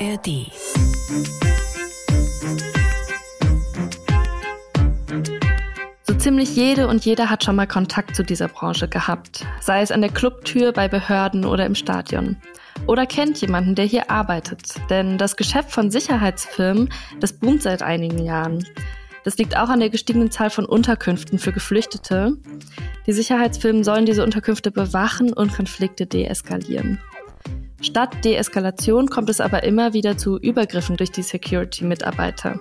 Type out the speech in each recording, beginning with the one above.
ARD. So ziemlich jede und jeder hat schon mal Kontakt zu dieser Branche gehabt, sei es an der Clubtür, bei Behörden oder im Stadion. Oder kennt jemanden, der hier arbeitet, denn das Geschäft von Sicherheitsfirmen, das boomt seit einigen Jahren. Das liegt auch an der gestiegenen Zahl von Unterkünften für Geflüchtete. Die Sicherheitsfirmen sollen diese Unterkünfte bewachen und Konflikte deeskalieren. Statt Deeskalation kommt es aber immer wieder zu Übergriffen durch die Security-Mitarbeiter.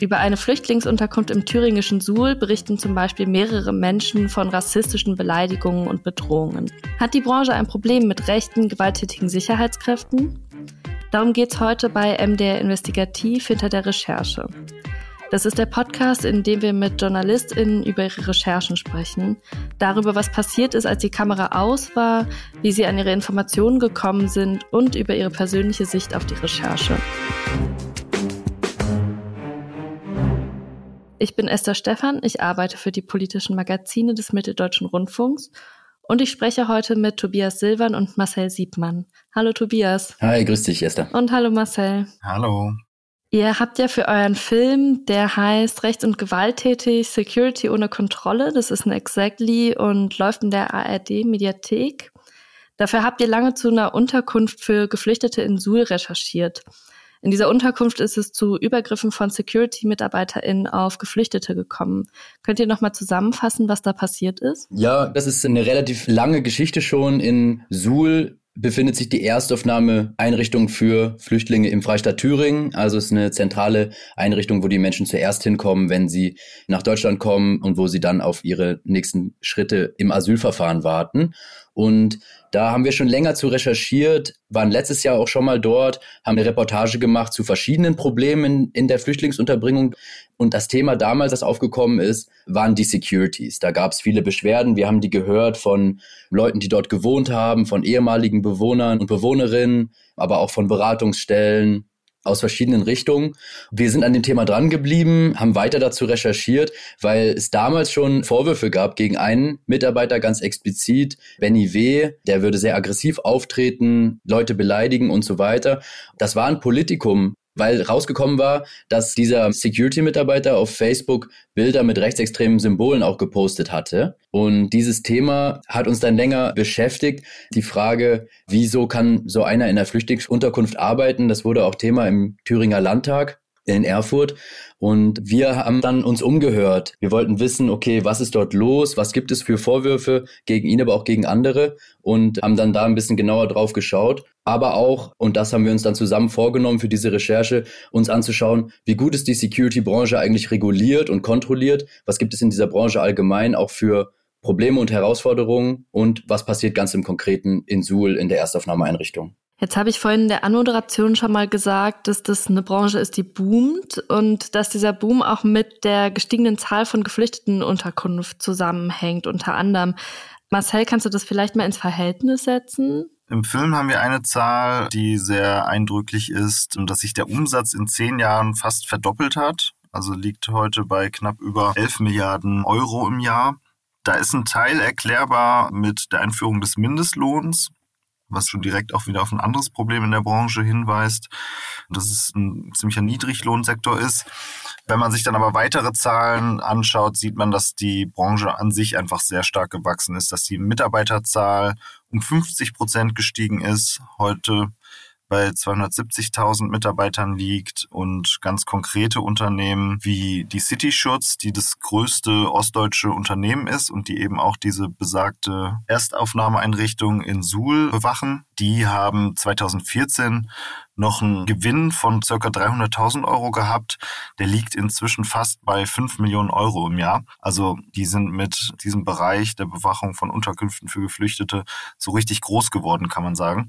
Über eine Flüchtlingsunterkunft im thüringischen Suhl berichten zum Beispiel mehrere Menschen von rassistischen Beleidigungen und Bedrohungen. Hat die Branche ein Problem mit rechten, gewalttätigen Sicherheitskräften? Darum geht es heute bei MDR Investigativ hinter der Recherche. Das ist der Podcast, in dem wir mit JournalistInnen über ihre Recherchen sprechen. Darüber, was passiert ist, als die Kamera aus war, wie sie an ihre Informationen gekommen sind und über ihre persönliche Sicht auf die Recherche. Ich bin Esther Stephan, ich arbeite für die politischen Magazine des Mitteldeutschen Rundfunks und ich spreche heute mit Tobias Silvan und Marcel Siebmann. Hallo Tobias. Hi, grüß dich, Esther. Und hallo Marcel. Hallo. Ihr habt ja für euren Film, der heißt Rechts- und Gewalttätig, Security ohne Kontrolle, das ist ein Exactly und läuft in der ARD-Mediathek. Dafür habt ihr lange zu einer Unterkunft für Geflüchtete in Suhl recherchiert. In dieser Unterkunft ist es zu Übergriffen von Security-MitarbeiterInnen auf Geflüchtete gekommen. Könnt ihr nochmal zusammenfassen, was da passiert ist? Ja, das ist eine relativ lange Geschichte schon. In Suhl befindet sich die Erstaufnahmeeinrichtung für Flüchtlinge im Freistaat Thüringen. Also es ist eine zentrale Einrichtung, wo die Menschen zuerst hinkommen, wenn sie nach Deutschland kommen und wo sie dann auf ihre nächsten Schritte im Asylverfahren warten. Und da haben wir schon länger zu recherchiert, waren letztes Jahr auch schon mal dort, haben eine Reportage gemacht zu verschiedenen Problemen in der Flüchtlingsunterbringung. Und das Thema damals, das aufgekommen ist, waren die Securities. Da gab es viele Beschwerden. Wir haben die gehört von Leuten, die dort gewohnt haben, von ehemaligen Bewohnern und Bewohnerinnen, aber auch von Beratungsstellen aus verschiedenen Richtungen. Wir sind an dem Thema dran geblieben, haben weiter dazu recherchiert, weil es damals schon Vorwürfe gab gegen einen Mitarbeiter ganz explizit, Benny W., der würde sehr aggressiv auftreten, Leute beleidigen und so weiter. Das war ein Politikum, weil rausgekommen war, dass dieser Security-Mitarbeiter auf Facebook Bilder mit rechtsextremen Symbolen auch gepostet hatte. Und dieses Thema hat uns dann länger beschäftigt. Die Frage, wieso kann so einer in der Flüchtlingsunterkunft arbeiten? Das wurde auch Thema im Thüringer Landtag in Erfurt. Und wir haben dann uns umgehört. Wir wollten wissen, okay, was ist dort los? Was gibt es für Vorwürfe gegen ihn, aber auch gegen andere? Und haben dann da ein bisschen genauer drauf geschaut. Aber auch, und das haben wir uns dann zusammen vorgenommen für diese Recherche, uns anzuschauen, wie gut ist die Security-Branche eigentlich reguliert und kontrolliert? Was gibt es in dieser Branche allgemein auch für Probleme und Herausforderungen? Und was passiert ganz im Konkreten in Suhl in der Erstaufnahmeeinrichtung? Jetzt habe ich vorhin in der Anmoderation schon mal gesagt, dass das eine Branche ist, die boomt und dass dieser Boom auch mit der gestiegenen Zahl von Geflüchteten Unterkunft zusammenhängt, unter anderem. Marcel, kannst du das vielleicht mal ins Verhältnis setzen? Im Film haben wir eine Zahl, die sehr eindrücklich ist, dass sich der Umsatz in zehn Jahren fast verdoppelt hat. Also liegt heute bei knapp über 11 Milliarden Euro im Jahr. Da ist ein Teil erklärbar mit der Einführung des Mindestlohns was schon direkt auch wieder auf ein anderes Problem in der Branche hinweist, dass es ein ziemlicher Niedriglohnsektor ist. Wenn man sich dann aber weitere Zahlen anschaut, sieht man, dass die Branche an sich einfach sehr stark gewachsen ist, dass die Mitarbeiterzahl um 50 Prozent gestiegen ist. Heute bei 270.000 Mitarbeitern liegt und ganz konkrete Unternehmen wie die City Schutz, die das größte ostdeutsche Unternehmen ist und die eben auch diese besagte Erstaufnahmeeinrichtung in Suhl bewachen, die haben 2014 noch einen Gewinn von circa 300.000 Euro gehabt. Der liegt inzwischen fast bei 5 Millionen Euro im Jahr. Also die sind mit diesem Bereich der Bewachung von Unterkünften für Geflüchtete so richtig groß geworden, kann man sagen.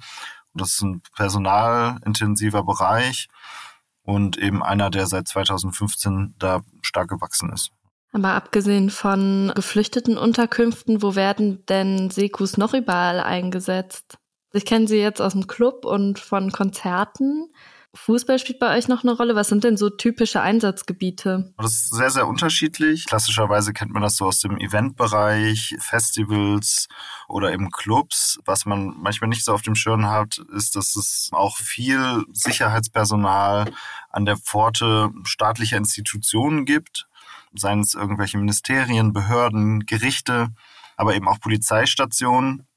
Das ist ein personalintensiver Bereich und eben einer, der seit 2015 da stark gewachsen ist. Aber abgesehen von geflüchteten Unterkünften, wo werden denn Sekus noch überall eingesetzt? Ich kenne sie jetzt aus dem Club und von Konzerten. Fußball spielt bei euch noch eine Rolle. Was sind denn so typische Einsatzgebiete? Das ist sehr, sehr unterschiedlich. Klassischerweise kennt man das so aus dem Eventbereich, Festivals oder eben Clubs. Was man manchmal nicht so auf dem Schirm hat, ist, dass es auch viel Sicherheitspersonal an der Pforte staatlicher Institutionen gibt. Seien es irgendwelche Ministerien, Behörden, Gerichte, aber eben auch Polizeistationen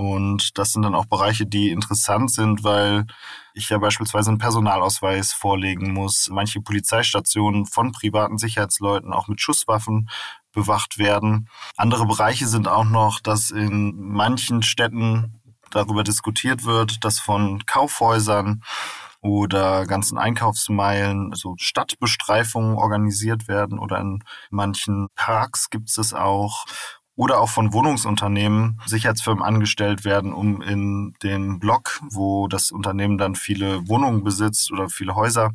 und das sind dann auch Bereiche, die interessant sind, weil ich ja beispielsweise einen Personalausweis vorlegen muss. Manche Polizeistationen von privaten Sicherheitsleuten auch mit Schusswaffen bewacht werden. Andere Bereiche sind auch noch, dass in manchen Städten darüber diskutiert wird, dass von Kaufhäusern oder ganzen Einkaufsmeilen so Stadtbestreifungen organisiert werden oder in manchen Parks gibt es auch oder auch von Wohnungsunternehmen Sicherheitsfirmen angestellt werden, um in dem Block, wo das Unternehmen dann viele Wohnungen besitzt oder viele Häuser,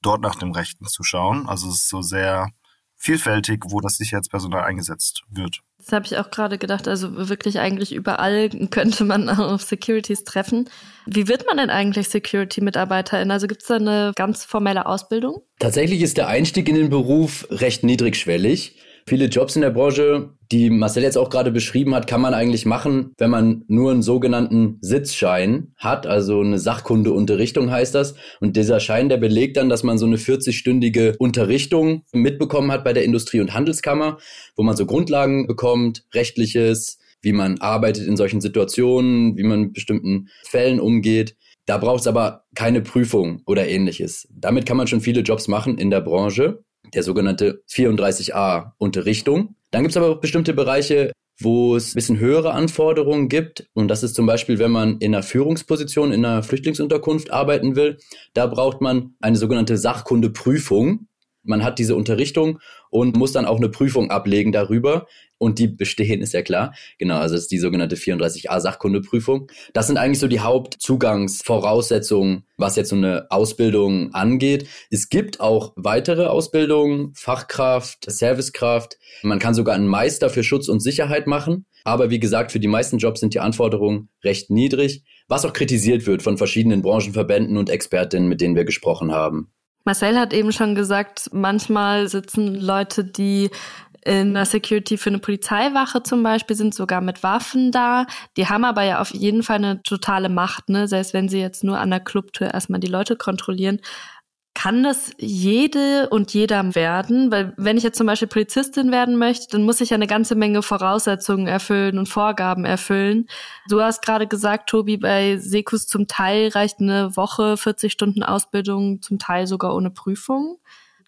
dort nach dem Rechten zu schauen. Also es ist so sehr vielfältig, wo das Sicherheitspersonal eingesetzt wird. Das habe ich auch gerade gedacht. Also wirklich eigentlich überall könnte man auf Securities treffen. Wie wird man denn eigentlich Security-Mitarbeiterin? Also gibt es da eine ganz formelle Ausbildung? Tatsächlich ist der Einstieg in den Beruf recht niedrigschwellig. Viele Jobs in der Branche, die Marcel jetzt auch gerade beschrieben hat, kann man eigentlich machen, wenn man nur einen sogenannten Sitzschein hat, also eine Sachkundeunterrichtung heißt das. Und dieser Schein, der belegt dann, dass man so eine 40-stündige Unterrichtung mitbekommen hat bei der Industrie- und Handelskammer, wo man so Grundlagen bekommt, rechtliches, wie man arbeitet in solchen Situationen, wie man mit bestimmten Fällen umgeht. Da braucht es aber keine Prüfung oder ähnliches. Damit kann man schon viele Jobs machen in der Branche der sogenannte 34a Unterrichtung. Dann gibt es aber auch bestimmte Bereiche, wo es ein bisschen höhere Anforderungen gibt. Und das ist zum Beispiel, wenn man in einer Führungsposition in einer Flüchtlingsunterkunft arbeiten will. Da braucht man eine sogenannte Sachkundeprüfung. Man hat diese Unterrichtung und muss dann auch eine Prüfung ablegen darüber. Und die bestehen, ist ja klar. Genau, also das ist die sogenannte 34a Sachkundeprüfung. Das sind eigentlich so die Hauptzugangsvoraussetzungen, was jetzt so eine Ausbildung angeht. Es gibt auch weitere Ausbildungen, Fachkraft, Servicekraft. Man kann sogar einen Meister für Schutz und Sicherheit machen. Aber wie gesagt, für die meisten Jobs sind die Anforderungen recht niedrig, was auch kritisiert wird von verschiedenen Branchenverbänden und Expertinnen, mit denen wir gesprochen haben. Marcel hat eben schon gesagt, manchmal sitzen Leute, die in der Security für eine Polizeiwache zum Beispiel sind sogar mit Waffen da. Die haben aber ja auf jeden Fall eine totale Macht, ne? Selbst wenn sie jetzt nur an der Clubtür erstmal die Leute kontrollieren. Kann das jede und jeder werden? Weil wenn ich jetzt zum Beispiel Polizistin werden möchte, dann muss ich ja eine ganze Menge Voraussetzungen erfüllen und Vorgaben erfüllen. Du hast gerade gesagt, Tobi, bei Sekus zum Teil reicht eine Woche, 40 Stunden Ausbildung, zum Teil sogar ohne Prüfung.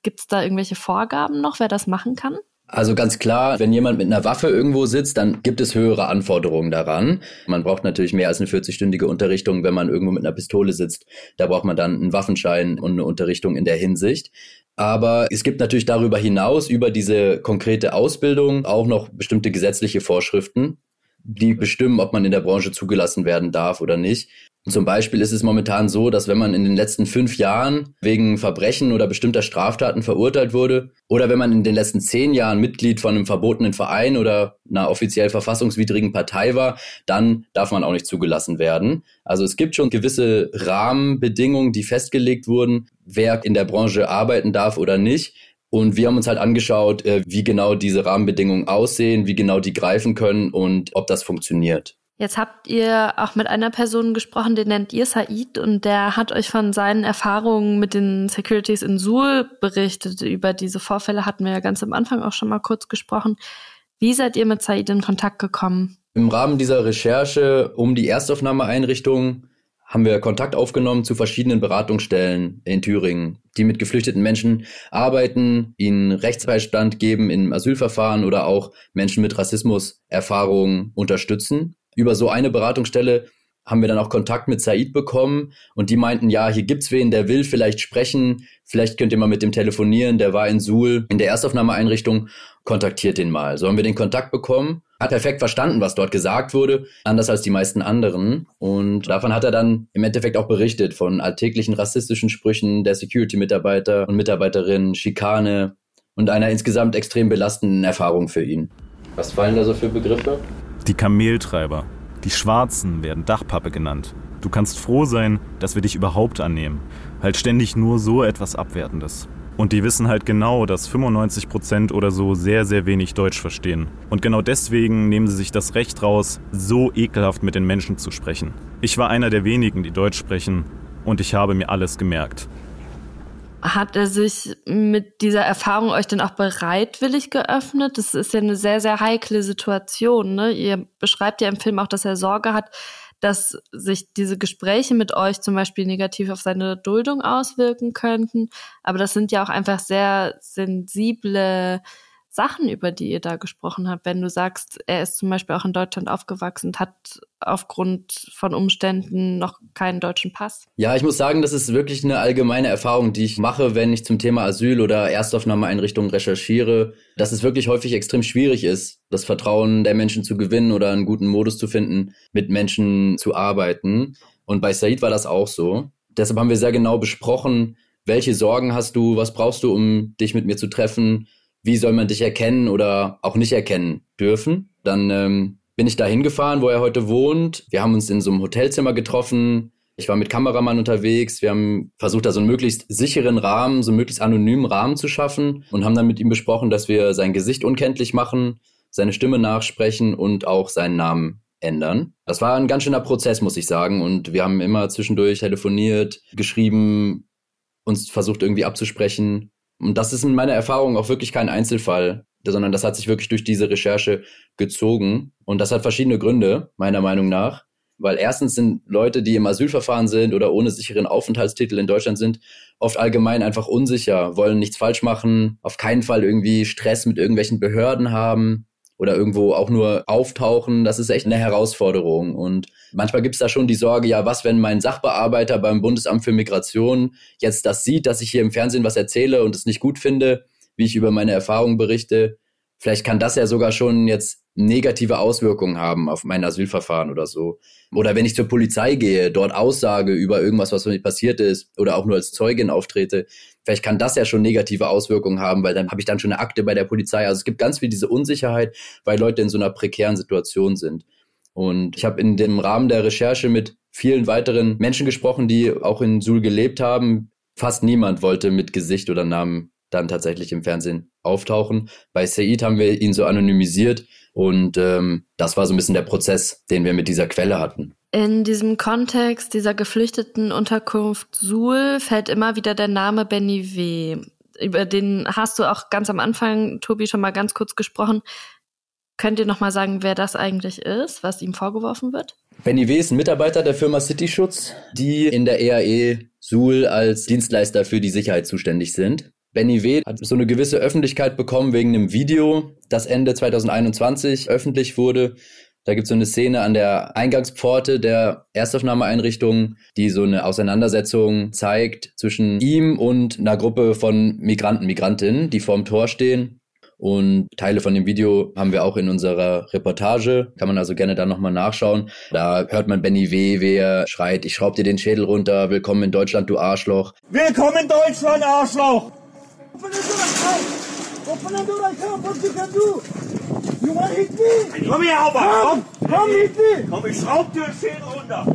Gibt es da irgendwelche Vorgaben noch, wer das machen kann? Also ganz klar, wenn jemand mit einer Waffe irgendwo sitzt, dann gibt es höhere Anforderungen daran. Man braucht natürlich mehr als eine 40-stündige Unterrichtung, wenn man irgendwo mit einer Pistole sitzt. Da braucht man dann einen Waffenschein und eine Unterrichtung in der Hinsicht. Aber es gibt natürlich darüber hinaus, über diese konkrete Ausbildung, auch noch bestimmte gesetzliche Vorschriften, die bestimmen, ob man in der Branche zugelassen werden darf oder nicht. Zum Beispiel ist es momentan so, dass wenn man in den letzten fünf Jahren wegen Verbrechen oder bestimmter Straftaten verurteilt wurde oder wenn man in den letzten zehn Jahren Mitglied von einem verbotenen Verein oder einer offiziell verfassungswidrigen Partei war, dann darf man auch nicht zugelassen werden. Also es gibt schon gewisse Rahmenbedingungen, die festgelegt wurden, wer in der Branche arbeiten darf oder nicht. Und wir haben uns halt angeschaut, äh, wie genau diese Rahmenbedingungen aussehen, wie genau die greifen können und ob das funktioniert. Jetzt habt ihr auch mit einer Person gesprochen, den nennt ihr Said und der hat euch von seinen Erfahrungen mit den Securities in Suhl berichtet. Über diese Vorfälle hatten wir ja ganz am Anfang auch schon mal kurz gesprochen. Wie seid ihr mit Said in Kontakt gekommen? Im Rahmen dieser Recherche um die Erstaufnahmeeinrichtung haben wir Kontakt aufgenommen zu verschiedenen Beratungsstellen in Thüringen, die mit geflüchteten Menschen arbeiten, ihnen Rechtsbeistand geben im Asylverfahren oder auch Menschen mit Rassismuserfahrungen unterstützen über so eine Beratungsstelle haben wir dann auch Kontakt mit Said bekommen und die meinten, ja, hier gibt's wen, der will vielleicht sprechen, vielleicht könnt ihr mal mit dem telefonieren, der war in Suhl in der Erstaufnahmeeinrichtung, kontaktiert den mal. So haben wir den Kontakt bekommen, hat perfekt verstanden, was dort gesagt wurde, anders als die meisten anderen und davon hat er dann im Endeffekt auch berichtet von alltäglichen rassistischen Sprüchen der Security-Mitarbeiter und Mitarbeiterinnen, Schikane und einer insgesamt extrem belastenden Erfahrung für ihn. Was fallen da so für Begriffe? Die Kameltreiber. Die Schwarzen werden Dachpappe genannt. Du kannst froh sein, dass wir dich überhaupt annehmen. Halt ständig nur so etwas Abwertendes. Und die wissen halt genau, dass 95% oder so sehr, sehr wenig Deutsch verstehen. Und genau deswegen nehmen sie sich das Recht raus, so ekelhaft mit den Menschen zu sprechen. Ich war einer der wenigen, die Deutsch sprechen, und ich habe mir alles gemerkt. Hat er sich mit dieser Erfahrung euch denn auch bereitwillig geöffnet? Das ist ja eine sehr, sehr heikle Situation. Ne? Ihr beschreibt ja im Film auch, dass er Sorge hat, dass sich diese Gespräche mit euch zum Beispiel negativ auf seine Duldung auswirken könnten. Aber das sind ja auch einfach sehr sensible Sachen, über die ihr da gesprochen habt. Wenn du sagst, er ist zum Beispiel auch in Deutschland aufgewachsen und hat aufgrund von Umständen noch keinen deutschen Pass. Ja, ich muss sagen, das ist wirklich eine allgemeine Erfahrung, die ich mache, wenn ich zum Thema Asyl oder Erstaufnahmeeinrichtungen recherchiere, dass es wirklich häufig extrem schwierig ist, das Vertrauen der Menschen zu gewinnen oder einen guten Modus zu finden, mit Menschen zu arbeiten. Und bei Said war das auch so. Deshalb haben wir sehr genau besprochen, welche Sorgen hast du, was brauchst du, um dich mit mir zu treffen, wie soll man dich erkennen oder auch nicht erkennen dürfen. Dann ähm, bin ich da hingefahren, wo er heute wohnt. Wir haben uns in so einem Hotelzimmer getroffen. Ich war mit Kameramann unterwegs. Wir haben versucht, da so einen möglichst sicheren Rahmen, so einen möglichst anonymen Rahmen zu schaffen und haben dann mit ihm besprochen, dass wir sein Gesicht unkenntlich machen, seine Stimme nachsprechen und auch seinen Namen ändern. Das war ein ganz schöner Prozess, muss ich sagen. Und wir haben immer zwischendurch telefoniert, geschrieben, uns versucht irgendwie abzusprechen. Und das ist in meiner Erfahrung auch wirklich kein Einzelfall, sondern das hat sich wirklich durch diese Recherche gezogen. Und das hat verschiedene Gründe, meiner Meinung nach. Weil erstens sind Leute, die im Asylverfahren sind oder ohne sicheren Aufenthaltstitel in Deutschland sind, oft allgemein einfach unsicher, wollen nichts falsch machen, auf keinen Fall irgendwie Stress mit irgendwelchen Behörden haben oder irgendwo auch nur auftauchen, das ist echt eine Herausforderung. Und manchmal gibt es da schon die Sorge, ja, was, wenn mein Sachbearbeiter beim Bundesamt für Migration jetzt das sieht, dass ich hier im Fernsehen was erzähle und es nicht gut finde, wie ich über meine Erfahrungen berichte. Vielleicht kann das ja sogar schon jetzt negative Auswirkungen haben auf mein Asylverfahren oder so. Oder wenn ich zur Polizei gehe, dort aussage über irgendwas, was mir passiert ist oder auch nur als Zeugin auftrete, vielleicht kann das ja schon negative Auswirkungen haben, weil dann habe ich dann schon eine Akte bei der Polizei. Also es gibt ganz viel diese Unsicherheit, weil Leute in so einer prekären Situation sind. Und ich habe in dem Rahmen der Recherche mit vielen weiteren Menschen gesprochen, die auch in Suhl gelebt haben. Fast niemand wollte mit Gesicht oder Namen dann tatsächlich im Fernsehen auftauchen. Bei Said haben wir ihn so anonymisiert und ähm, das war so ein bisschen der Prozess, den wir mit dieser Quelle hatten. In diesem Kontext dieser geflüchteten Unterkunft Suhl fällt immer wieder der Name Benny W. Über den hast du auch ganz am Anfang, Tobi, schon mal ganz kurz gesprochen. Könnt ihr noch mal sagen, wer das eigentlich ist, was ihm vorgeworfen wird? Benny W. ist ein Mitarbeiter der Firma Cityschutz, die in der EAE Suhl als Dienstleister für die Sicherheit zuständig sind. Benny W. hat so eine gewisse Öffentlichkeit bekommen wegen einem Video, das Ende 2021 öffentlich wurde, da gibt es so eine Szene an der Eingangspforte der Erstaufnahmeeinrichtung, die so eine Auseinandersetzung zeigt zwischen ihm und einer Gruppe von Migranten, Migrantinnen, die vorm Tor stehen. Und Teile von dem Video haben wir auch in unserer Reportage. Kann man also gerne da nochmal nachschauen. Da hört man Benny W., wie er schreit, ich schraub dir den Schädel runter, willkommen in Deutschland, du Arschloch. Willkommen in Deutschland, Arschloch! Wanna hit me? Komm her, Komm, komm, hit me! Komm, ich schraub dir den Schädel runter!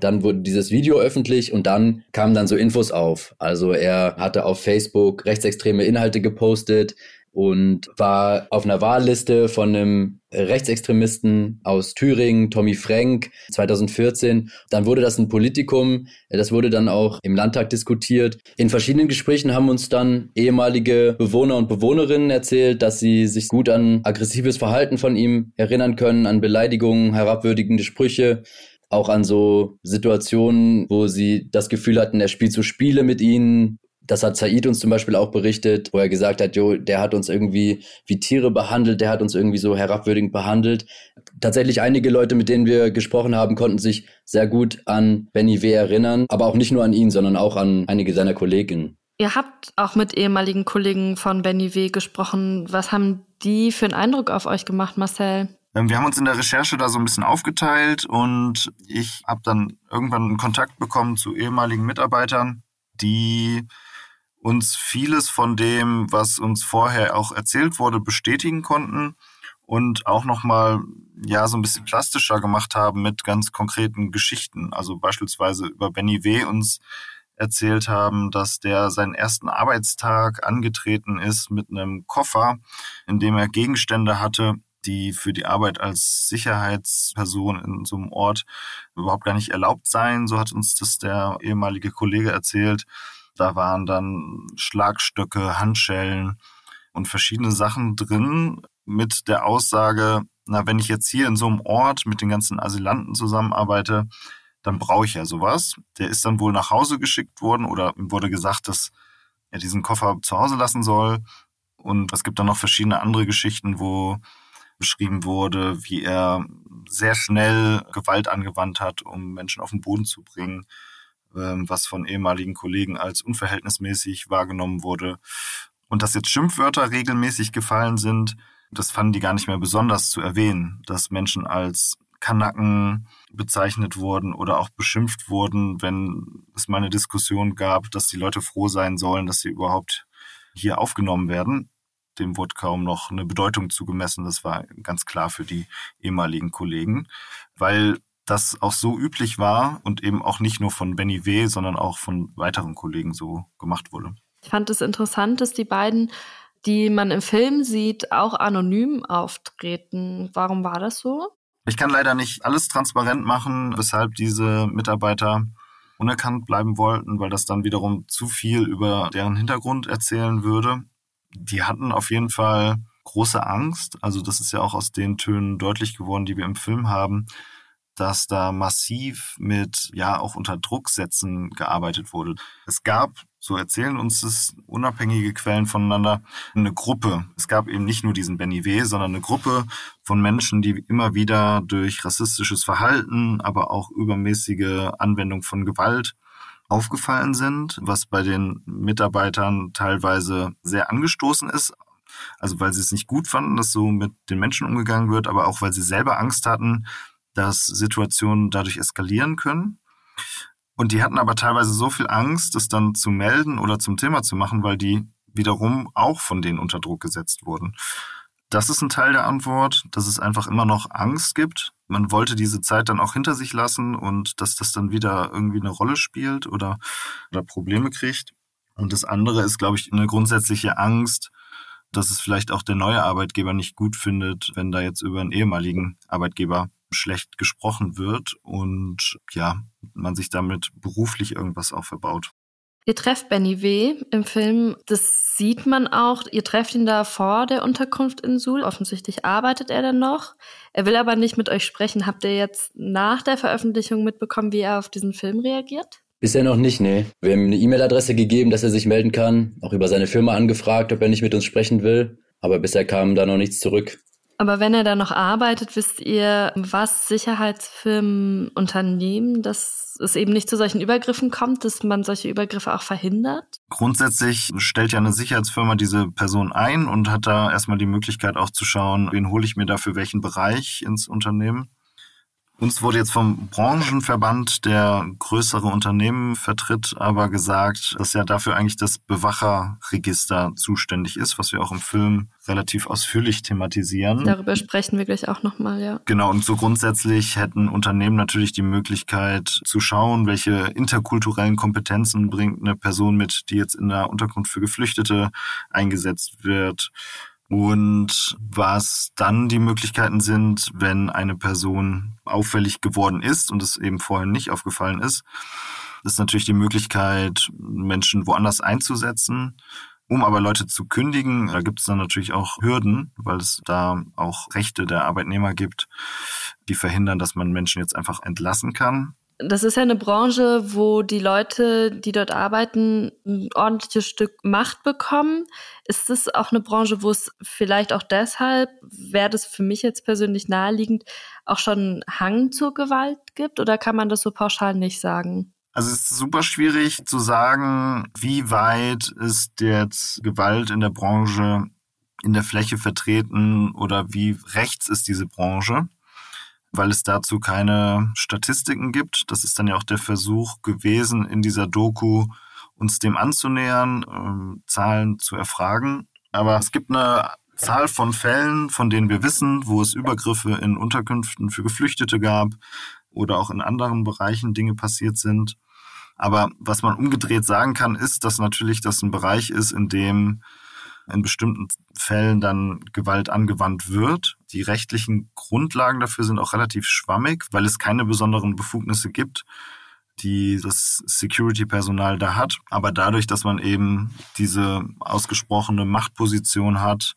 Dann wurde dieses Video öffentlich und dann kamen dann so Infos auf. Also er hatte auf Facebook rechtsextreme Inhalte gepostet, und war auf einer Wahlliste von einem Rechtsextremisten aus Thüringen, Tommy Frank, 2014. Dann wurde das ein Politikum, das wurde dann auch im Landtag diskutiert. In verschiedenen Gesprächen haben uns dann ehemalige Bewohner und Bewohnerinnen erzählt, dass sie sich gut an aggressives Verhalten von ihm erinnern können, an Beleidigungen, herabwürdigende Sprüche auch an so Situationen, wo sie das Gefühl hatten, er spielt so Spiele mit ihnen, das hat Said uns zum Beispiel auch berichtet, wo er gesagt hat, jo, der hat uns irgendwie wie Tiere behandelt, der hat uns irgendwie so herabwürdigend behandelt. Tatsächlich einige Leute, mit denen wir gesprochen haben, konnten sich sehr gut an Benny W. erinnern, aber auch nicht nur an ihn, sondern auch an einige seiner Kolleginnen. Ihr habt auch mit ehemaligen Kollegen von Benny W. gesprochen. Was haben die für einen Eindruck auf euch gemacht, Marcel? Ähm, wir haben uns in der Recherche da so ein bisschen aufgeteilt und ich habe dann irgendwann einen Kontakt bekommen zu ehemaligen Mitarbeitern, die uns vieles von dem, was uns vorher auch erzählt wurde, bestätigen konnten. und auch nochmal ja so ein bisschen plastischer gemacht haben mit ganz konkreten Geschichten. Also beispielsweise über Benny W. uns erzählt haben, dass der seinen ersten Arbeitstag angetreten ist mit einem Koffer, in dem er Gegenstände hatte, die für die Arbeit als Sicherheitsperson in so einem Ort überhaupt gar nicht erlaubt seien. So hat uns das der ehemalige Kollege erzählt. Da waren dann Schlagstöcke, Handschellen und verschiedene Sachen drin mit der Aussage, na, wenn ich jetzt hier in so einem Ort mit den ganzen Asylanten zusammenarbeite, dann brauche ich ja sowas. Der ist dann wohl nach Hause geschickt worden oder ihm wurde gesagt, dass er diesen Koffer zu Hause lassen soll. Und es gibt dann noch verschiedene andere Geschichten, wo beschrieben wurde, wie er sehr schnell Gewalt angewandt hat, um Menschen auf den Boden zu bringen, was von ehemaligen Kollegen als unverhältnismäßig wahrgenommen wurde. Und dass jetzt Schimpfwörter regelmäßig gefallen sind, das fanden die gar nicht mehr besonders zu erwähnen, dass Menschen als Kanacken bezeichnet wurden oder auch beschimpft wurden, wenn es mal eine Diskussion gab, dass die Leute froh sein sollen, dass sie überhaupt hier aufgenommen werden. Dem wurde kaum noch eine Bedeutung zugemessen. Das war ganz klar für die ehemaligen Kollegen, weil das auch so üblich war und eben auch nicht nur von Benny W., sondern auch von weiteren Kollegen so gemacht wurde. Ich fand es interessant, dass die beiden die man im Film sieht, auch anonym auftreten. Warum war das so? Ich kann leider nicht alles transparent machen, weshalb diese Mitarbeiter unerkannt bleiben wollten, weil das dann wiederum zu viel über deren Hintergrund erzählen würde. Die hatten auf jeden Fall große Angst. Also das ist ja auch aus den Tönen deutlich geworden, die wir im Film haben, dass da massiv mit, ja, auch unter Drucksätzen gearbeitet wurde. Es gab, so erzählen uns das unabhängige Quellen voneinander, eine Gruppe. Es gab eben nicht nur diesen Benny W., sondern eine Gruppe von Menschen, die immer wieder durch rassistisches Verhalten, aber auch übermäßige Anwendung von Gewalt aufgefallen sind, was bei den Mitarbeitern teilweise sehr angestoßen ist. Also weil sie es nicht gut fanden, dass so mit den Menschen umgegangen wird, aber auch weil sie selber Angst hatten, dass Situationen dadurch eskalieren können. Und die hatten aber teilweise so viel Angst, das dann zu melden oder zum Thema zu machen, weil die wiederum auch von denen unter Druck gesetzt wurden. Das ist ein Teil der Antwort, dass es einfach immer noch Angst gibt. Man wollte diese Zeit dann auch hinter sich lassen und dass das dann wieder irgendwie eine Rolle spielt oder, oder Probleme kriegt. Und das andere ist, glaube ich, eine grundsätzliche Angst, dass es vielleicht auch der neue Arbeitgeber nicht gut findet, wenn da jetzt über einen ehemaligen Arbeitgeber schlecht gesprochen wird und ja, man sich damit beruflich irgendwas auch verbaut. Ihr trefft Benny W. im Film, das sieht man auch. Ihr trefft ihn da vor der Unterkunft in Suhl. Offensichtlich arbeitet er dann noch. Er will aber nicht mit euch sprechen. Habt ihr jetzt nach der Veröffentlichung mitbekommen, wie er auf diesen Film reagiert? Bisher noch nicht, nee. Wir haben ihm eine E-Mail-Adresse gegeben, dass er sich melden kann, auch über seine Firma angefragt, ob er nicht mit uns sprechen will. Aber bisher kam da noch nichts zurück. Aber wenn er da noch arbeitet, wisst ihr, was Sicherheitsfirmen unternehmen, dass es eben nicht zu solchen Übergriffen kommt, dass man solche Übergriffe auch verhindert? Grundsätzlich stellt ja eine Sicherheitsfirma diese Person ein und hat da erstmal die Möglichkeit auch zu schauen, wen hole ich mir da für welchen Bereich ins Unternehmen. Uns wurde jetzt vom Branchenverband, der größere Unternehmen vertritt, aber gesagt, dass ja dafür eigentlich das Bewacherregister zuständig ist, was wir auch im Film relativ ausführlich thematisieren. Darüber sprechen wir gleich auch nochmal, ja. Genau, und so grundsätzlich hätten Unternehmen natürlich die Möglichkeit zu schauen, welche interkulturellen Kompetenzen bringt eine Person mit, die jetzt in der Unterkunft für Geflüchtete eingesetzt wird und was dann die Möglichkeiten sind, wenn eine Person auffällig geworden ist und es eben vorher nicht aufgefallen ist, ist natürlich die Möglichkeit, Menschen woanders einzusetzen. Um aber Leute zu kündigen, da gibt es dann natürlich auch Hürden, weil es da auch Rechte der Arbeitnehmer gibt, die verhindern, dass man Menschen jetzt einfach entlassen kann das ist ja eine Branche, wo die Leute, die dort arbeiten, ein ordentliches Stück Macht bekommen. Ist es auch eine Branche, wo es vielleicht auch deshalb, wäre das für mich jetzt persönlich naheliegend, auch schon Hang zur Gewalt gibt? Oder kann man das so pauschal nicht sagen? Also es ist super schwierig zu sagen, wie weit ist jetzt Gewalt in der Branche in der Fläche vertreten oder wie rechts ist diese Branche weil es dazu keine Statistiken gibt. Das ist dann ja auch der Versuch gewesen, in dieser Doku uns dem anzunähern, ähm, Zahlen zu erfragen. Aber es gibt eine Zahl von Fällen, von denen wir wissen, wo es Übergriffe in Unterkünften für Geflüchtete gab oder auch in anderen Bereichen Dinge passiert sind. Aber was man umgedreht sagen kann, ist, dass natürlich das ein Bereich ist, in dem in bestimmten Fällen dann Gewalt angewandt wird. Die rechtlichen Grundlagen dafür sind auch relativ schwammig, weil es keine besonderen Befugnisse gibt, die das Security-Personal da hat. Aber dadurch, dass man eben diese ausgesprochene Machtposition hat,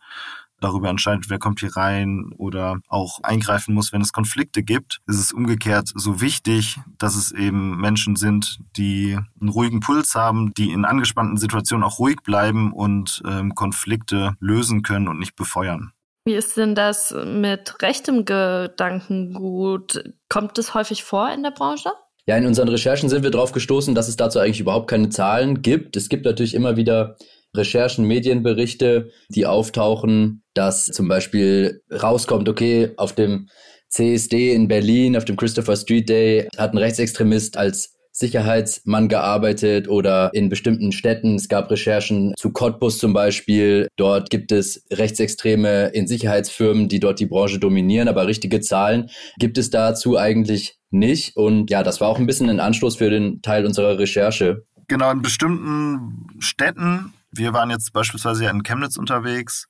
darüber entscheidet, wer kommt hier rein oder auch eingreifen muss, wenn es Konflikte gibt, ist es umgekehrt so wichtig, dass es eben Menschen sind, die einen ruhigen Puls haben, die in angespannten Situationen auch ruhig bleiben und ähm, Konflikte lösen können und nicht befeuern. Wie ist denn das mit rechtem Gedankengut? Kommt es häufig vor in der Branche? Ja, in unseren Recherchen sind wir darauf gestoßen, dass es dazu eigentlich überhaupt keine Zahlen gibt. Es gibt natürlich immer wieder Recherchen, Medienberichte, die auftauchen, dass zum Beispiel rauskommt, okay, auf dem CSD in Berlin, auf dem Christopher Street Day, hat ein Rechtsextremist als Sicherheitsmann gearbeitet oder in bestimmten Städten. Es gab Recherchen zu Cottbus zum Beispiel. Dort gibt es Rechtsextreme in Sicherheitsfirmen, die dort die Branche dominieren, aber richtige Zahlen gibt es dazu eigentlich nicht. Und ja, das war auch ein bisschen ein Anstoß für den Teil unserer Recherche. Genau, in bestimmten Städten wir waren jetzt beispielsweise ja in Chemnitz unterwegs.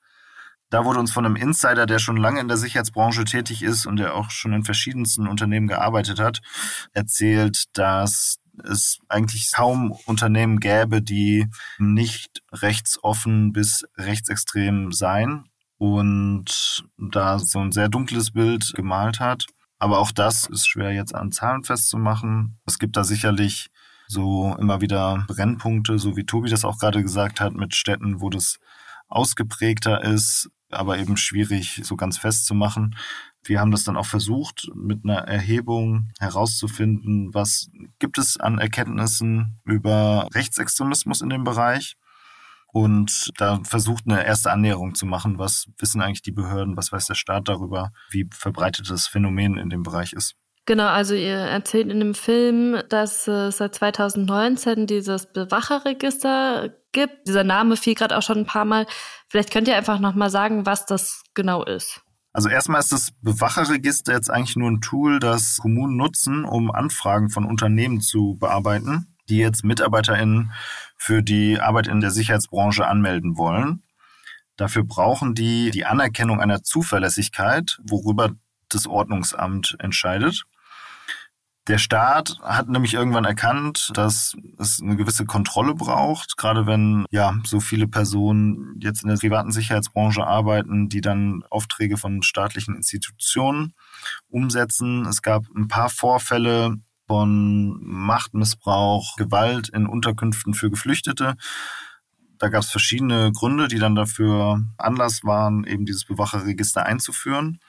Da wurde uns von einem Insider, der schon lange in der Sicherheitsbranche tätig ist und der auch schon in verschiedensten Unternehmen gearbeitet hat, erzählt, dass es eigentlich kaum Unternehmen gäbe, die nicht rechtsoffen bis rechtsextrem seien und da so ein sehr dunkles Bild gemalt hat. Aber auch das ist schwer jetzt an Zahlen festzumachen. Es gibt da sicherlich so immer wieder Brennpunkte, so wie Tobi das auch gerade gesagt hat, mit Städten, wo das ausgeprägter ist, aber eben schwierig so ganz festzumachen. Wir haben das dann auch versucht, mit einer Erhebung herauszufinden, was gibt es an Erkenntnissen über Rechtsextremismus in dem Bereich und da versucht eine erste Annäherung zu machen. Was wissen eigentlich die Behörden, was weiß der Staat darüber, wie verbreitet das Phänomen in dem Bereich ist. Genau, also ihr erzählt in dem Film, dass es seit 2019 dieses Bewacherregister gibt. Dieser Name fiel gerade auch schon ein paar Mal. Vielleicht könnt ihr einfach nochmal sagen, was das genau ist. Also erstmal ist das Bewacherregister jetzt eigentlich nur ein Tool, das Kommunen nutzen, um Anfragen von Unternehmen zu bearbeiten, die jetzt MitarbeiterInnen für die Arbeit in der Sicherheitsbranche anmelden wollen. Dafür brauchen die die Anerkennung einer Zuverlässigkeit, worüber das Ordnungsamt entscheidet. Der Staat hat nämlich irgendwann erkannt, dass es eine gewisse Kontrolle braucht, gerade wenn ja so viele Personen jetzt in der privaten Sicherheitsbranche arbeiten, die dann Aufträge von staatlichen Institutionen umsetzen. Es gab ein paar Vorfälle von Machtmissbrauch, Gewalt in Unterkünften für Geflüchtete. Da gab es verschiedene Gründe, die dann dafür Anlass waren, eben dieses Bewacherregister einzuführen.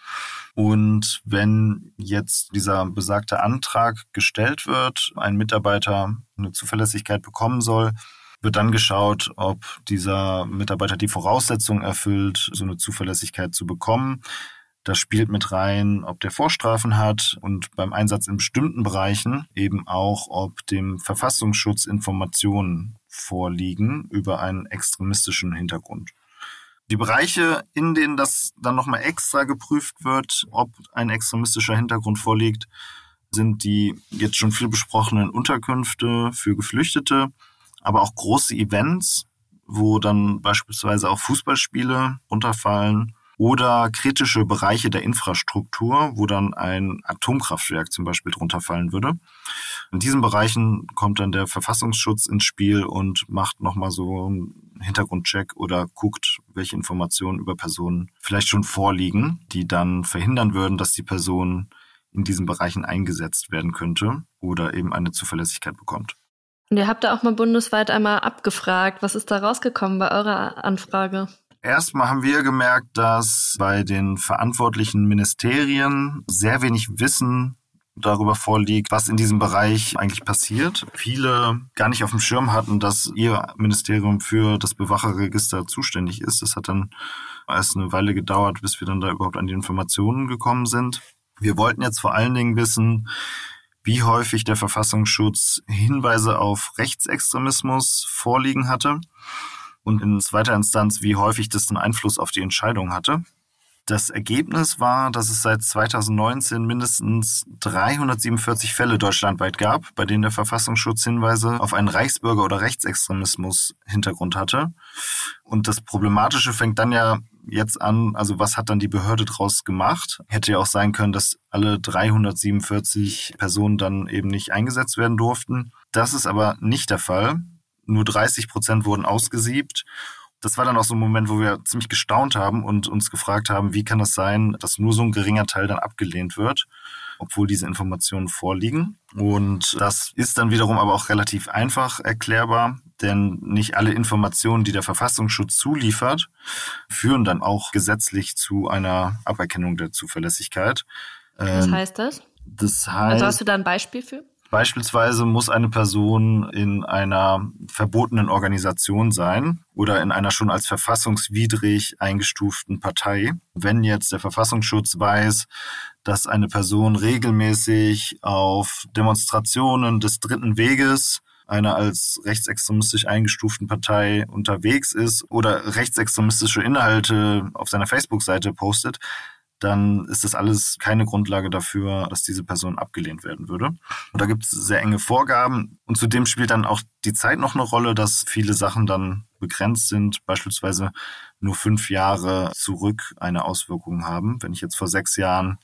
Und wenn jetzt dieser besagte Antrag gestellt wird, ein Mitarbeiter eine Zuverlässigkeit bekommen soll, wird dann geschaut, ob dieser Mitarbeiter die Voraussetzungen erfüllt, so eine Zuverlässigkeit zu bekommen. Das spielt mit rein, ob der Vorstrafen hat und beim Einsatz in bestimmten Bereichen eben auch, ob dem Verfassungsschutz Informationen vorliegen über einen extremistischen Hintergrund. Die Bereiche, in denen das dann nochmal extra geprüft wird, ob ein extremistischer Hintergrund vorliegt, sind die jetzt schon viel besprochenen Unterkünfte für Geflüchtete, aber auch große Events, wo dann beispielsweise auch Fußballspiele runterfallen oder kritische Bereiche der Infrastruktur, wo dann ein Atomkraftwerk zum Beispiel drunter fallen würde. In diesen Bereichen kommt dann der Verfassungsschutz ins Spiel und macht nochmal so Hintergrundcheck oder guckt, welche Informationen über Personen vielleicht schon vorliegen, die dann verhindern würden, dass die Person in diesen Bereichen eingesetzt werden könnte oder eben eine Zuverlässigkeit bekommt. Und ihr habt da auch mal bundesweit einmal abgefragt. Was ist da rausgekommen bei eurer Anfrage? Erstmal haben wir gemerkt, dass bei den verantwortlichen Ministerien sehr wenig Wissen darüber vorliegt, was in diesem Bereich eigentlich passiert. Viele gar nicht auf dem Schirm hatten, dass ihr Ministerium für das Bewacherregister zuständig ist. Das hat dann erst eine Weile gedauert, bis wir dann da überhaupt an die Informationen gekommen sind. Wir wollten jetzt vor allen Dingen wissen, wie häufig der Verfassungsschutz Hinweise auf Rechtsextremismus vorliegen hatte und in zweiter Instanz, wie häufig das einen Einfluss auf die Entscheidung hatte. Das Ergebnis war, dass es seit 2019 mindestens 347 Fälle deutschlandweit gab, bei denen der Verfassungsschutz Hinweise auf einen Reichsbürger- oder Rechtsextremismus Hintergrund hatte. Und das Problematische fängt dann ja jetzt an, also was hat dann die Behörde draus gemacht? Hätte ja auch sein können, dass alle 347 Personen dann eben nicht eingesetzt werden durften. Das ist aber nicht der Fall. Nur 30 Prozent wurden ausgesiebt das war dann auch so ein Moment, wo wir ziemlich gestaunt haben und uns gefragt haben, wie kann es das sein, dass nur so ein geringer Teil dann abgelehnt wird, obwohl diese Informationen vorliegen. Und das ist dann wiederum aber auch relativ einfach erklärbar, denn nicht alle Informationen, die der Verfassungsschutz zuliefert, führen dann auch gesetzlich zu einer Aberkennung der Zuverlässigkeit. Was ähm, heißt das? Das heißt. Also hast du da ein Beispiel für? Beispielsweise muss eine Person in einer verbotenen Organisation sein oder in einer schon als verfassungswidrig eingestuften Partei. Wenn jetzt der Verfassungsschutz weiß, dass eine Person regelmäßig auf Demonstrationen des dritten Weges einer als rechtsextremistisch eingestuften Partei unterwegs ist oder rechtsextremistische Inhalte auf seiner Facebook-Seite postet, dann ist das alles keine Grundlage dafür, dass diese Person abgelehnt werden würde. Und da gibt es sehr enge Vorgaben. Und zudem spielt dann auch die Zeit noch eine Rolle, dass viele Sachen dann begrenzt sind, beispielsweise nur fünf Jahre zurück eine Auswirkung haben. Wenn ich jetzt vor sechs Jahren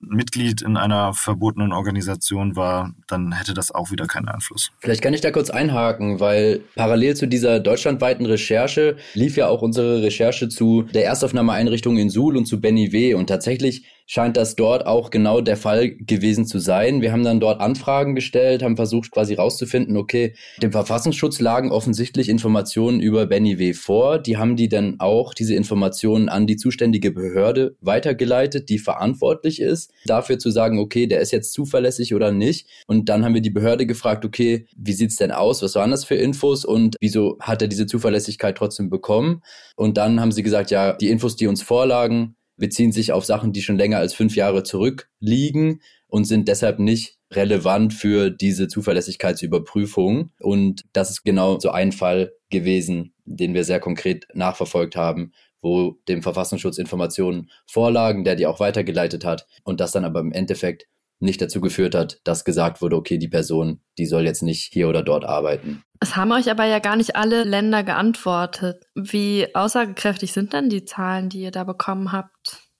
Mitglied in einer verbotenen Organisation war, dann hätte das auch wieder keinen Einfluss. Vielleicht kann ich da kurz einhaken, weil parallel zu dieser deutschlandweiten Recherche lief ja auch unsere Recherche zu der Erstaufnahmeeinrichtung in Suhl und zu Benny W. Und tatsächlich scheint das dort auch genau der Fall gewesen zu sein. Wir haben dann dort Anfragen gestellt, haben versucht quasi rauszufinden, okay, dem Verfassungsschutz lagen offensichtlich Informationen über Benny W. vor. Die haben die dann auch diese Informationen an die zuständige Behörde weitergeleitet, die verantwortlich ist, dafür zu sagen, okay, der ist jetzt zuverlässig oder nicht. Und dann haben wir die Behörde gefragt, okay, wie sieht's denn aus? Was waren das für Infos und wieso hat er diese Zuverlässigkeit trotzdem bekommen? Und dann haben sie gesagt, ja, die Infos, die uns vorlagen, beziehen sich auf Sachen, die schon länger als fünf Jahre zurückliegen und sind deshalb nicht relevant für diese Zuverlässigkeitsüberprüfung. Und das ist genau so ein Fall gewesen, den wir sehr konkret nachverfolgt haben, wo dem Verfassungsschutz Informationen vorlagen, der die auch weitergeleitet hat und das dann aber im Endeffekt nicht dazu geführt hat, dass gesagt wurde, okay, die Person, die soll jetzt nicht hier oder dort arbeiten. Es haben euch aber ja gar nicht alle Länder geantwortet. Wie aussagekräftig sind denn die Zahlen, die ihr da bekommen habt?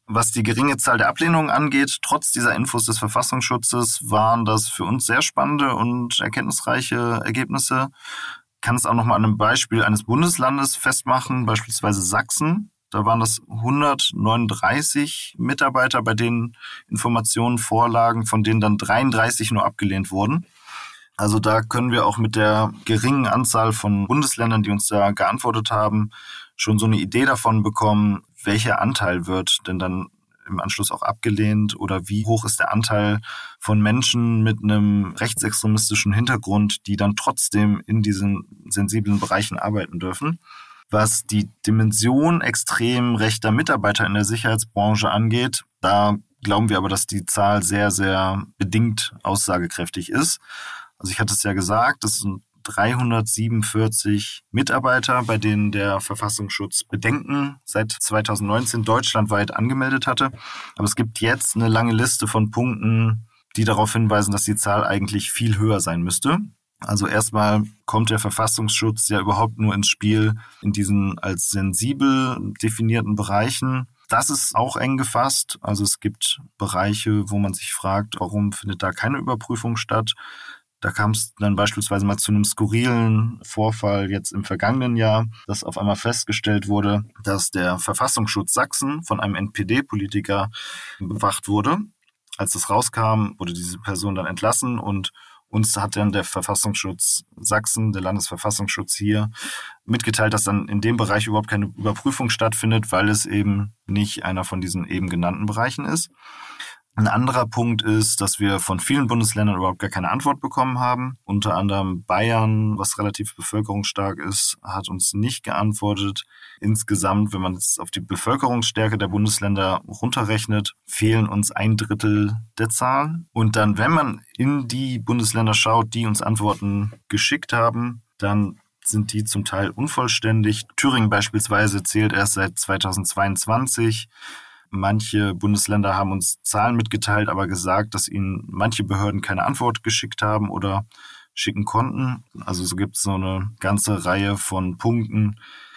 Was die geringe Zahl der Ablehnungen angeht, trotz dieser Infos des Verfassungsschutzes, waren das für uns sehr spannende und erkenntnisreiche Ergebnisse. Ich kann es auch noch mal an einem Beispiel eines Bundeslandes festmachen, beispielsweise Sachsen. Da waren das 139 Mitarbeiter, bei denen Informationen vorlagen, von denen dann 33 nur abgelehnt wurden. Also da können wir auch mit der geringen Anzahl von Bundesländern, die uns da geantwortet haben, schon so eine Idee davon bekommen, welcher Anteil wird denn dann im Anschluss auch abgelehnt oder wie hoch ist der Anteil von Menschen mit einem rechtsextremistischen Hintergrund, die dann trotzdem in diesen sensiblen Bereichen arbeiten dürfen. Was die Dimension extrem rechter Mitarbeiter in der Sicherheitsbranche angeht, da glauben wir aber, dass die Zahl sehr, sehr bedingt aussagekräftig ist. Also ich hatte es ja gesagt, das sind 347 Mitarbeiter, bei denen der Verfassungsschutz Bedenken seit 2019 deutschlandweit angemeldet hatte. Aber es gibt jetzt eine lange Liste von Punkten, die darauf hinweisen, dass die Zahl eigentlich viel höher sein müsste. Also erstmal kommt der Verfassungsschutz ja überhaupt nur ins Spiel in diesen als sensibel definierten Bereichen. Das ist auch eng gefasst. Also es gibt Bereiche, wo man sich fragt, warum findet da keine Überprüfung statt. Da kam es dann beispielsweise mal zu einem skurrilen Vorfall jetzt im vergangenen Jahr, dass auf einmal festgestellt wurde, dass der Verfassungsschutz Sachsen von einem NPD-Politiker bewacht wurde. Als das rauskam, wurde diese Person dann entlassen und uns hat dann der Verfassungsschutz Sachsen, der Landesverfassungsschutz hier, mitgeteilt, dass dann in dem Bereich überhaupt keine Überprüfung stattfindet, weil es eben nicht einer von diesen eben genannten Bereichen ist. Ein anderer Punkt ist, dass wir von vielen Bundesländern überhaupt gar keine Antwort bekommen haben. Unter anderem Bayern, was relativ bevölkerungsstark ist, hat uns nicht geantwortet. Insgesamt, wenn man jetzt auf die Bevölkerungsstärke der Bundesländer runterrechnet, fehlen uns ein Drittel der Zahlen. Und dann, wenn man in die Bundesländer schaut, die uns Antworten geschickt haben, dann sind die zum Teil unvollständig. Thüringen beispielsweise zählt erst seit 2022. Manche Bundesländer haben uns Zahlen mitgeteilt, aber gesagt, dass ihnen manche Behörden keine Antwort geschickt haben oder schicken konnten. Also so gibt es so eine ganze Reihe von Punkten,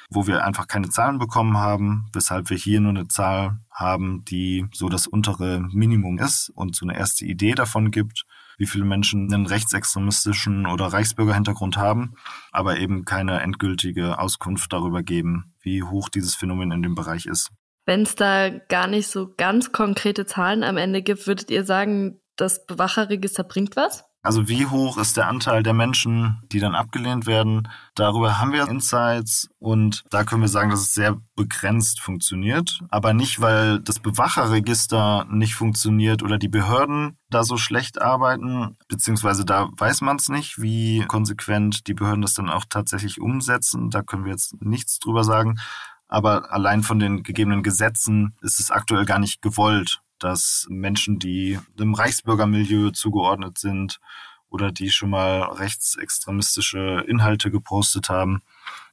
wo wir einfach keine Zahlen bekommen haben, weshalb wir hier nur eine Zahl haben, die so das untere Minimum ist und so eine erste Idee davon gibt, wie viele Menschen einen rechtsextremistischen oder Reichsbürgerhintergrund haben, aber eben keine endgültige Auskunft darüber geben, wie hoch dieses Phänomen in dem Bereich ist. Wenn es da gar nicht so ganz konkrete Zahlen am Ende gibt, würdet ihr sagen, das Bewacherregister bringt was? Also wie hoch ist der Anteil der Menschen, die dann abgelehnt werden? Darüber haben wir Insights und da können wir sagen, dass es sehr begrenzt funktioniert. Aber nicht, weil das Bewacherregister nicht funktioniert oder die Behörden da so schlecht arbeiten, beziehungsweise da weiß man es nicht, wie konsequent die Behörden das dann auch tatsächlich umsetzen. Da können wir jetzt nichts drüber sagen. Aber allein von den gegebenen Gesetzen ist es aktuell gar nicht gewollt, dass Menschen, die dem Reichsbürgermilieu zugeordnet sind oder die schon mal rechtsextremistische Inhalte gepostet haben,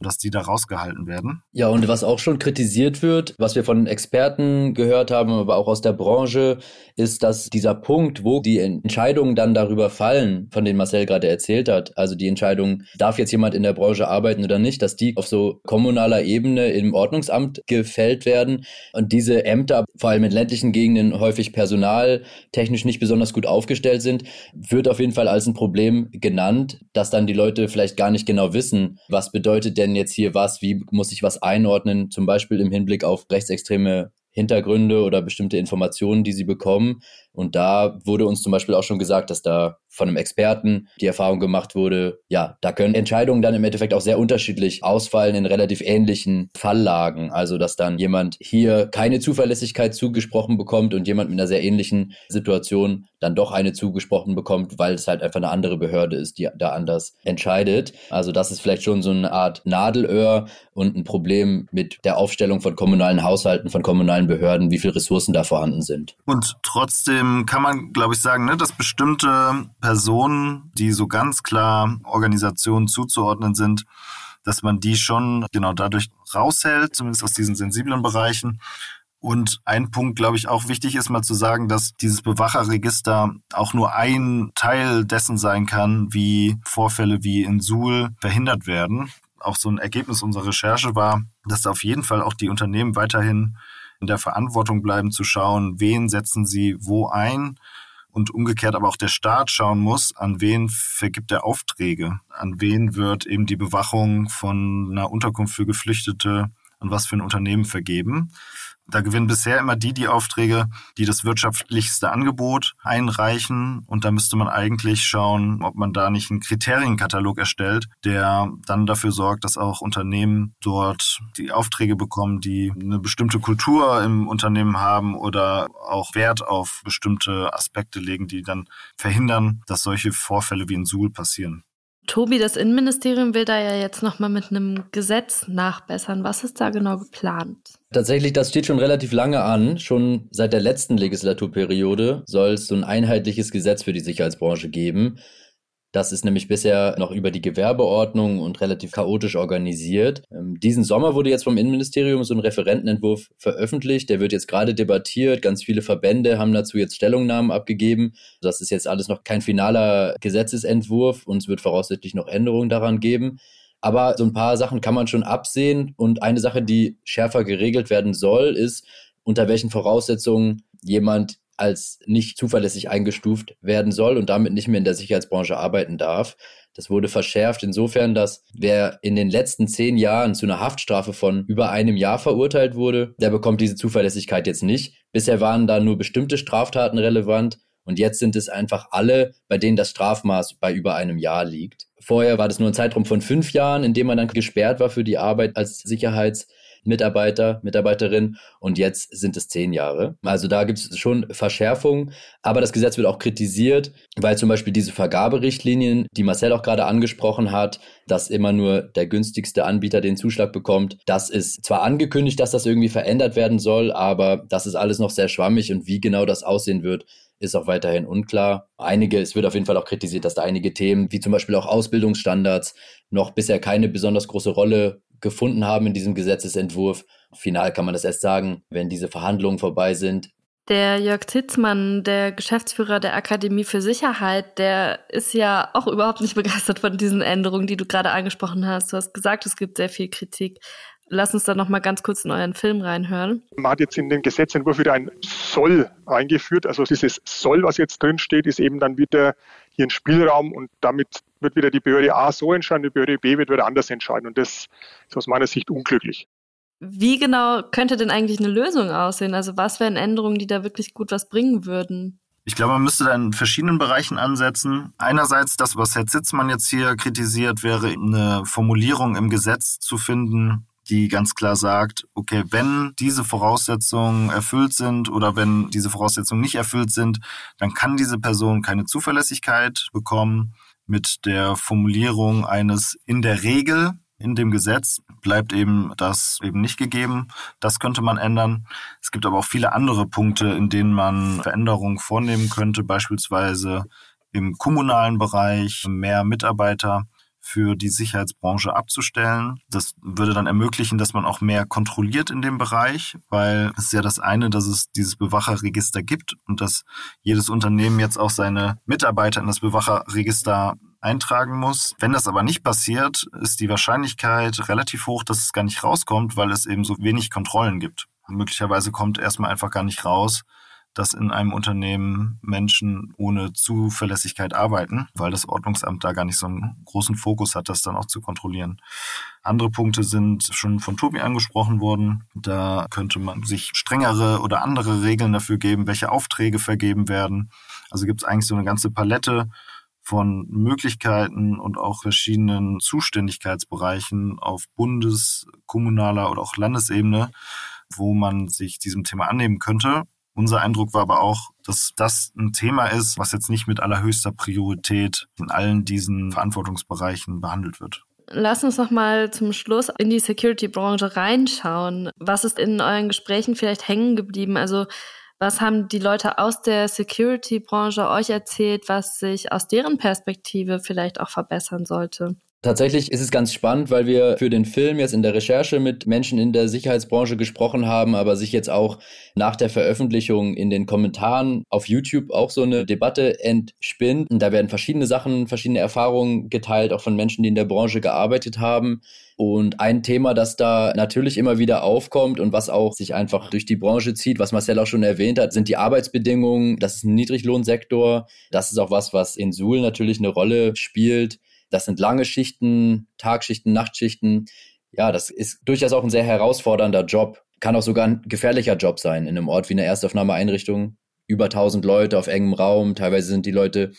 dass die da rausgehalten werden. Ja, und was auch schon kritisiert wird, was wir von Experten gehört haben, aber auch aus der Branche, ist, dass dieser Punkt, wo die Entscheidungen dann darüber fallen, von denen Marcel gerade erzählt hat, also die Entscheidung, darf jetzt jemand in der Branche arbeiten oder nicht, dass die auf so kommunaler Ebene im Ordnungsamt gefällt werden und diese Ämter, vor allem in ländlichen Gegenden, häufig personaltechnisch nicht besonders gut aufgestellt sind, wird auf jeden Fall als ein Problem genannt, dass dann die Leute vielleicht gar nicht genau wissen, was bedeutet denn jetzt hier was, wie muss ich was einordnen, zum Beispiel im Hinblick auf rechtsextreme Hintergründe oder bestimmte Informationen, die sie bekommen. Und da wurde uns zum Beispiel auch schon gesagt, dass da von einem Experten die Erfahrung gemacht wurde, ja, da können Entscheidungen dann im Endeffekt auch sehr unterschiedlich ausfallen in relativ ähnlichen Falllagen. Also, dass dann jemand hier keine Zuverlässigkeit zugesprochen bekommt und jemand mit einer sehr ähnlichen Situation dann doch eine zugesprochen bekommt, weil es halt einfach eine andere Behörde ist, die da anders entscheidet. Also, das ist vielleicht schon so eine Art Nadelöhr und ein Problem mit der Aufstellung von kommunalen Haushalten, von kommunalen Behörden, wie viele Ressourcen da vorhanden sind. Und trotzdem kann man, glaube ich, sagen, ne, dass bestimmte Personen, die so ganz klar Organisationen zuzuordnen sind, dass man die schon genau dadurch raushält, zumindest aus diesen sensiblen Bereichen. Und ein Punkt, glaube ich, auch wichtig ist mal zu sagen, dass dieses Bewacherregister auch nur ein Teil dessen sein kann, wie Vorfälle wie in Suhl verhindert werden. Auch so ein Ergebnis unserer Recherche war, dass auf jeden Fall auch die Unternehmen weiterhin in der Verantwortung bleiben zu schauen, wen setzen sie wo ein und umgekehrt aber auch der Staat schauen muss, an wen vergibt er Aufträge, an wen wird eben die Bewachung von einer Unterkunft für Geflüchtete an was für ein Unternehmen vergeben. Da gewinnen bisher immer die die Aufträge, die das wirtschaftlichste Angebot einreichen. Und da müsste man eigentlich schauen, ob man da nicht einen Kriterienkatalog erstellt, der dann dafür sorgt, dass auch Unternehmen dort die Aufträge bekommen, die eine bestimmte Kultur im Unternehmen haben oder auch Wert auf bestimmte Aspekte legen, die dann verhindern, dass solche Vorfälle wie in Suhl passieren. Tobi, das Innenministerium will da ja jetzt nochmal mit einem Gesetz nachbessern. Was ist da genau geplant? Tatsächlich, das steht schon relativ lange an. Schon seit der letzten Legislaturperiode soll es so ein einheitliches Gesetz für die Sicherheitsbranche geben. Das ist nämlich bisher noch über die Gewerbeordnung und relativ chaotisch organisiert. Ähm, diesen Sommer wurde jetzt vom Innenministerium so ein Referentenentwurf veröffentlicht. Der wird jetzt gerade debattiert. Ganz viele Verbände haben dazu jetzt Stellungnahmen abgegeben. Das ist jetzt alles noch kein finaler Gesetzesentwurf und es wird voraussichtlich noch Änderungen daran geben. Aber so ein paar Sachen kann man schon absehen. Und eine Sache, die schärfer geregelt werden soll, ist, unter welchen Voraussetzungen jemand als nicht zuverlässig eingestuft werden soll und damit nicht mehr in der Sicherheitsbranche arbeiten darf. Das wurde verschärft insofern, dass wer in den letzten zehn Jahren zu einer Haftstrafe von über einem Jahr verurteilt wurde, der bekommt diese Zuverlässigkeit jetzt nicht. Bisher waren da nur bestimmte Straftaten relevant und jetzt sind es einfach alle, bei denen das Strafmaß bei über einem Jahr liegt. Vorher war das nur ein Zeitraum von fünf Jahren, in dem man dann gesperrt war für die Arbeit als Sicherheits- Mitarbeiter, Mitarbeiterin und jetzt sind es zehn Jahre. Also da gibt es schon Verschärfungen, aber das Gesetz wird auch kritisiert, weil zum Beispiel diese Vergaberichtlinien, die Marcel auch gerade angesprochen hat, dass immer nur der günstigste Anbieter den Zuschlag bekommt, das ist zwar angekündigt, dass das irgendwie verändert werden soll, aber das ist alles noch sehr schwammig und wie genau das aussehen wird, ist auch weiterhin unklar. Einige, es wird auf jeden Fall auch kritisiert, dass da einige Themen, wie zum Beispiel auch Ausbildungsstandards, noch bisher keine besonders große Rolle gefunden haben in diesem Gesetzesentwurf. Final kann man das erst sagen, wenn diese Verhandlungen vorbei sind. Der Jörg Zitzmann, der Geschäftsführer der Akademie für Sicherheit, der ist ja auch überhaupt nicht begeistert von diesen Änderungen, die du gerade angesprochen hast. Du hast gesagt, es gibt sehr viel Kritik. Lass uns da noch mal ganz kurz in euren Film reinhören. Man hat jetzt in den Gesetzentwurf wieder ein Soll eingeführt. Also dieses Soll, was jetzt drin steht, ist eben dann wieder hier ein Spielraum und damit wird wieder die Behörde A so entscheiden, die Behörde B wird wieder anders entscheiden. Und das ist aus meiner Sicht unglücklich. Wie genau könnte denn eigentlich eine Lösung aussehen? Also was wären Änderungen, die da wirklich gut was bringen würden? Ich glaube, man müsste da in verschiedenen Bereichen ansetzen. Einerseits das, was Herr Zitzmann jetzt hier kritisiert, wäre eine Formulierung im Gesetz zu finden, die ganz klar sagt, okay, wenn diese Voraussetzungen erfüllt sind oder wenn diese Voraussetzungen nicht erfüllt sind, dann kann diese Person keine Zuverlässigkeit bekommen mit der Formulierung eines in der Regel in dem Gesetz bleibt eben das eben nicht gegeben. Das könnte man ändern. Es gibt aber auch viele andere Punkte, in denen man Veränderungen vornehmen könnte, beispielsweise im kommunalen Bereich mehr Mitarbeiter für die Sicherheitsbranche abzustellen. Das würde dann ermöglichen, dass man auch mehr kontrolliert in dem Bereich, weil es ist ja das eine, dass es dieses Bewacherregister gibt und dass jedes Unternehmen jetzt auch seine Mitarbeiter in das Bewacherregister eintragen muss. Wenn das aber nicht passiert, ist die Wahrscheinlichkeit relativ hoch, dass es gar nicht rauskommt, weil es eben so wenig Kontrollen gibt. möglicherweise kommt erstmal einfach gar nicht raus, dass in einem Unternehmen Menschen ohne Zuverlässigkeit arbeiten, weil das Ordnungsamt da gar nicht so einen großen Fokus hat, das dann auch zu kontrollieren. Andere Punkte sind schon von Tobi angesprochen worden. Da könnte man sich strengere oder andere Regeln dafür geben, welche Aufträge vergeben werden. Also gibt es eigentlich so eine ganze Palette von Möglichkeiten und auch verschiedenen Zuständigkeitsbereichen auf Bundes-, kommunaler oder auch Landesebene, wo man sich diesem Thema annehmen könnte. Unser Eindruck war aber auch, dass das ein Thema ist, was jetzt nicht mit allerhöchster Priorität in allen diesen Verantwortungsbereichen behandelt wird. Lass uns noch mal zum Schluss in die Security-Branche reinschauen. Was ist in euren Gesprächen vielleicht hängen geblieben? Also was haben die Leute aus der Security-Branche euch erzählt, was sich aus deren Perspektive vielleicht auch verbessern sollte? Tatsächlich ist es ganz spannend, weil wir für den Film jetzt in der Recherche mit Menschen in der Sicherheitsbranche gesprochen haben, aber sich jetzt auch nach der Veröffentlichung in den Kommentaren auf YouTube auch so eine Debatte entspinnt. Und da werden verschiedene Sachen, verschiedene Erfahrungen geteilt, auch von Menschen, die in der Branche gearbeitet haben. Und ein Thema, das da natürlich immer wieder aufkommt und was auch sich einfach durch die Branche zieht, was Marcel auch schon erwähnt hat, sind die Arbeitsbedingungen. Das ist ein Niedriglohnsektor. Das ist auch was, was in Suhl natürlich eine Rolle spielt. Das sind lange Schichten, Tagschichten, Nachtschichten. Ja, das ist durchaus auch ein sehr herausfordernder Job. Kann auch sogar ein gefährlicher Job sein in einem Ort wie einer Erstaufnahmeeinrichtung. Über 1000 Leute auf engem Raum. Teilweise sind die Leute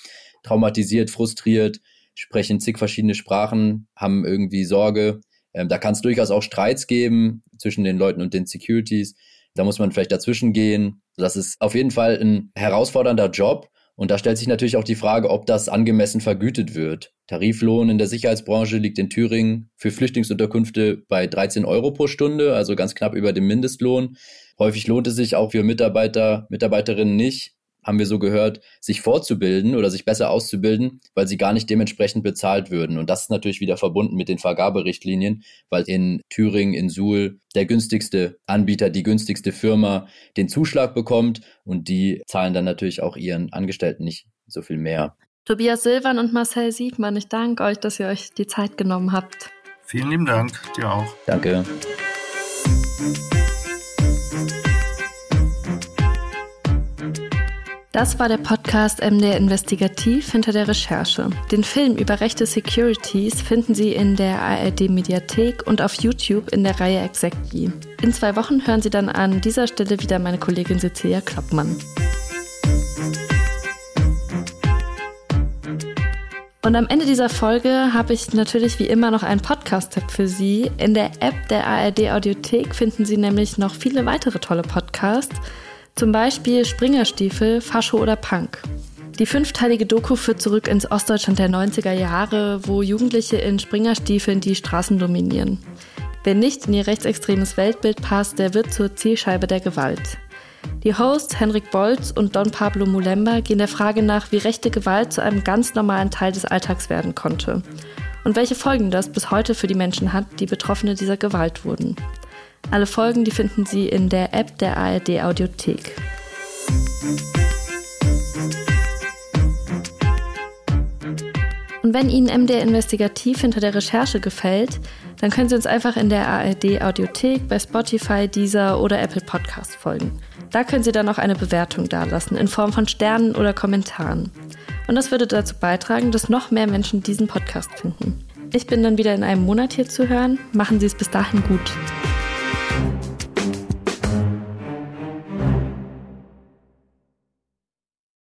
traumatisiert, frustriert, sprechen zig verschiedene Sprachen, haben irgendwie Sorge. Ähm, da kann es durchaus auch Streits geben zwischen den Leuten und den Securities. Da muss man vielleicht dazwischen gehen. Das ist auf jeden Fall ein herausfordernder Job. Und da stellt sich natürlich auch die Frage, ob das angemessen vergütet wird. Tariflohn in der Sicherheitsbranche liegt in Thüringen für Flüchtlingsunterkünfte bei 13 Euro pro Stunde, also ganz knapp über dem Mindestlohn. Häufig lohnt es sich auch für Mitarbeiter, Mitarbeiterinnen nicht, haben wir so gehört, sich fortzubilden oder sich besser auszubilden, weil sie gar nicht dementsprechend bezahlt würden. Und das ist natürlich wieder verbunden mit den Vergaberichtlinien, weil in Thüringen, in Suhl der günstigste Anbieter, die günstigste Firma den Zuschlag bekommt und die zahlen dann natürlich auch ihren Angestellten nicht so viel mehr. Tobias Silvan und Marcel Siegmann, ich danke euch, dass ihr euch die Zeit genommen habt. Vielen lieben Dank, dir auch. Danke. Das war der Podcast MDR Investigativ hinter der Recherche. Den Film über rechte Securities finden Sie in der ARD Mediathek und auf YouTube in der Reihe Exactly. In zwei Wochen hören Sie dann an dieser Stelle wieder meine Kollegin Cecilia Kloppmann. Und am Ende dieser Folge habe ich natürlich wie immer noch einen Podcast-Tipp für Sie. In der App der ARD Audiothek finden Sie nämlich noch viele weitere tolle Podcasts. Zum Beispiel Springerstiefel, Fascho oder Punk. Die fünfteilige Doku führt zurück ins Ostdeutschland der 90er Jahre, wo Jugendliche in Springerstiefeln die Straßen dominieren. Wer nicht in ihr rechtsextremes Weltbild passt, der wird zur Zielscheibe der Gewalt. Die Hosts Henrik Bolz und Don Pablo Mulemba gehen der Frage nach, wie rechte Gewalt zu einem ganz normalen Teil des Alltags werden konnte und welche Folgen das bis heute für die Menschen hat, die Betroffene dieser Gewalt wurden. Alle Folgen, die finden Sie in der App der ARD Audiothek. Und wenn Ihnen MDR Investigativ hinter der Recherche gefällt, dann können Sie uns einfach in der ARD Audiothek, bei Spotify, Deezer oder Apple Podcast folgen. Da können Sie dann auch eine Bewertung dalassen in Form von Sternen oder Kommentaren. Und das würde dazu beitragen, dass noch mehr Menschen diesen Podcast finden. Ich bin dann wieder in einem Monat hier zu hören. Machen Sie es bis dahin gut. thank you